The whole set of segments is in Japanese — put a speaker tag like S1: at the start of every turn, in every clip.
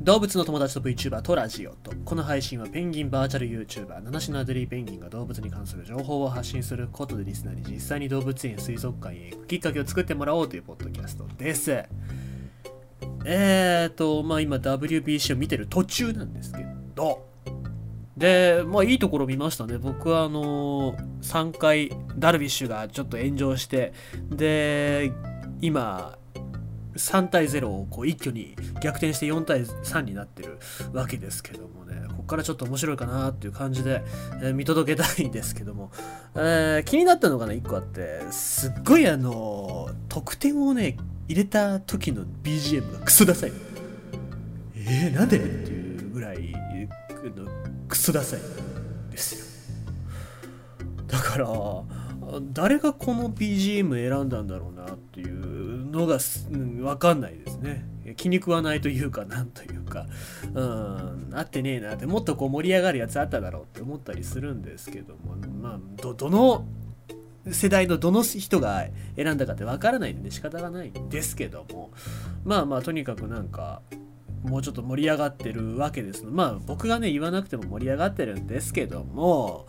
S1: 動物の友達と VTuber とラジオとこの配信はペンギンバーチャル YouTuber 七種のアデリーペンギンが動物に関する情報を発信することでリスナーに実際に動物園水族館へ行くきっかけを作ってもらおうというポッドキャストです。えーとまあ今 WBC を見てる途中なんですけど。でまあいいところ見ましたね。僕はあのー、3回ダルビッシュがちょっと炎上してで今3対0をこう一挙に逆転して4対3になってるわけですけどもね、ここからちょっと面白いかなっていう感じで、えー、見届けたいんですけども、えー、気になったのがね、1個あって、すっごいあのー、得点をね、入れた時の BGM がクソダサい。えー、なんで？っていうぐらい、クソダサいですよ。だから、誰がこの BGM 選んだんだろうなっていうのが、うん、分かんないですね。気に食わないというか、なんというか、うん、あってねえなって、もっとこう盛り上がるやつあっただろうって思ったりするんですけども、まあ、ど、どの世代のどの人が選んだかって分からないんで仕方がないんですけども、まあまあ、とにかくなんか、もうちょっと盛り上がってるわけですまあ僕がね言わなくても盛り上がってるんですけども、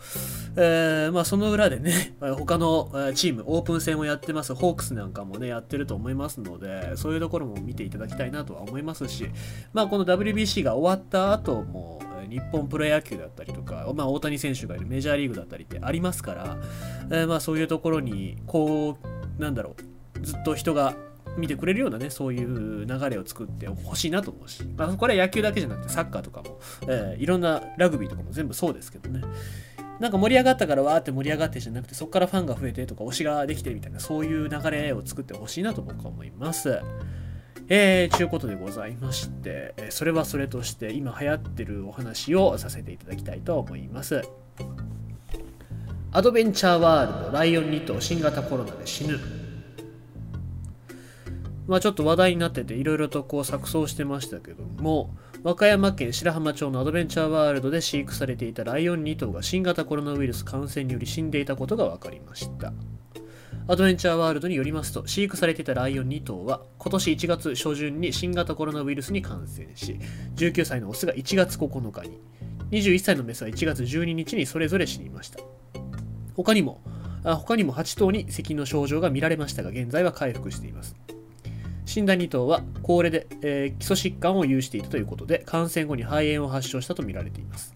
S1: えー、まあその裏でね 他のチームオープン戦をやってますホークスなんかもねやってると思いますのでそういうところも見ていただきたいなとは思いますしまあこの WBC が終わった後も日本プロ野球だったりとか、まあ、大谷選手がいるメジャーリーグだったりってありますから、えー、まあそういうところにこうなんだろうずっと人が見てくれるようなね、そういう流れを作ってほしいなと思うし、まあ、これは野球だけじゃなくてサッカーとかも、えー、いろんなラグビーとかも全部そうですけどね。なんか盛り上がったからわーって盛り上がってじゃなくて、そこからファンが増えてとか推しができてみたいな、そういう流れを作ってほしいなと僕は思います。えー、ちゅうことでございまして、それはそれとして今流行ってるお話をさせていただきたいと思います。アドベンチャーワールドライオン2頭新型コロナで死ぬまあ、ちょっと話題になってていろいろとこう錯綜してましたけども和歌山県白浜町のアドベンチャーワールドで飼育されていたライオン2頭が新型コロナウイルス感染により死んでいたことが分かりました。アドベンチャーワールドによりますと飼育されていたライオン2頭は今年1月初旬に新型コロナウイルスに感染し19歳のオスが1月9日に21歳のメスは1月12日にそれぞれ死にました。他にも他にも8頭に咳の症状が見られましたが現在は回復しています。死んだ2頭は高齢で、えー、基礎疾患を有していたということで感染後に肺炎を発症したとみられています。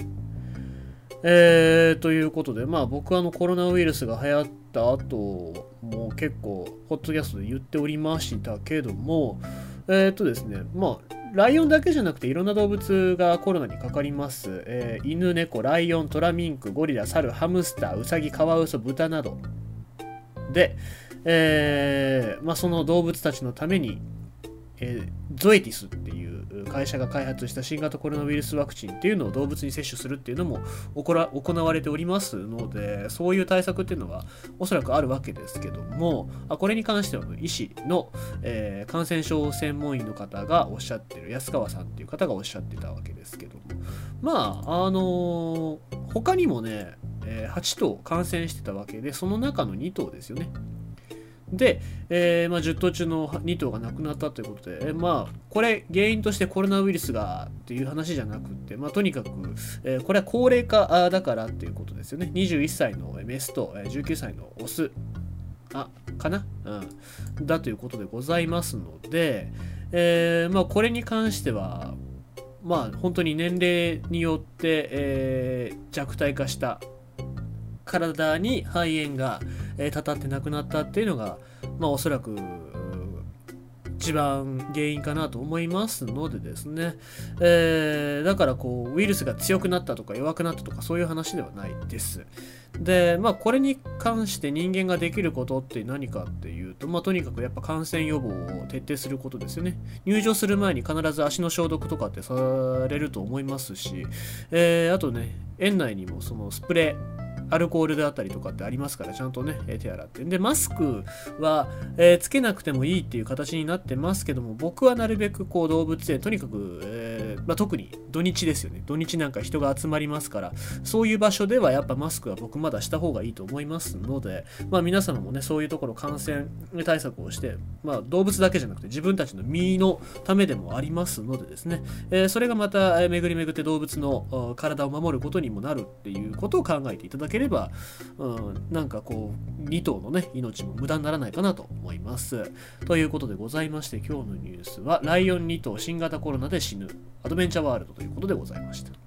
S1: えー、ということで、まあ僕はあのコロナウイルスが流行った後も結構、ホットキャストで言っておりましたけども、えっ、ー、とですね、まあ、ライオンだけじゃなくていろんな動物がコロナにかかります。えー、犬、猫、ライオン、トラミンク、ゴリラ、サル、ハムスター、ウサギ、カワウソ、豚などで、えー、まあ、その動物たちのために、えー、ゾエティスっていう会社が開発した新型コロナウイルスワクチンっていうのを動物に接種するっていうのも行われておりますのでそういう対策っていうのはおそらくあるわけですけどもあこれに関しては医師の、えー、感染症専門医の方がおっしゃってる安川さんっていう方がおっしゃってたわけですけども。まああのー、他にもね、え、8頭感染してたわけでその中の2頭ですよね。で、えー、まあ、10頭中の2頭が亡くなったということで、えー、まあ、これ原因としてコロナウイルスがっていう話じゃなくて、まあ、とにかく、えー、これは高齢化だからっていうことですよね。21歳のメスと19歳のオス、あ、かな？うん。だということでございますので、えまあ、これに関しては、まあ、本当に年齢によって、え弱体化した体に肺炎が、えー、たたって亡くなったっていうのが、まあ、おそらく一番原因かなと思いますのでですね、えー、だからこうウイルスが強くなったとか弱くなったとかそういう話ではないです。でまあこれに関して人間ができることって何かっていうとまあとにかくやっぱ感染予防を徹底することですよね。入場する前に必ず足の消毒とかってされると思いますし、えー、あとね園内にもそのスプレーアルコールであったりとかってありますから、ちゃんとね、手洗って。で、マスクは、えー、つけなくてもいいっていう形になってますけども、僕はなるべくこう動物園、とにかく、まあ、特に土日ですよね。土日なんか人が集まりますから、そういう場所ではやっぱマスクは僕まだした方がいいと思いますので、まあ、皆様もね、そういうところ感染対策をして、まあ、動物だけじゃなくて自分たちの身のためでもありますのでですね、えー、それがまた巡り巡って動物の体を守ることにもなるっていうことを考えていただければ、うん、なんかこう2頭のね命も無駄にならないかなと思います。ということでございまして今日のニュースはライオン2頭新型コロナで死ぬアドベンチャーワールドということでございました。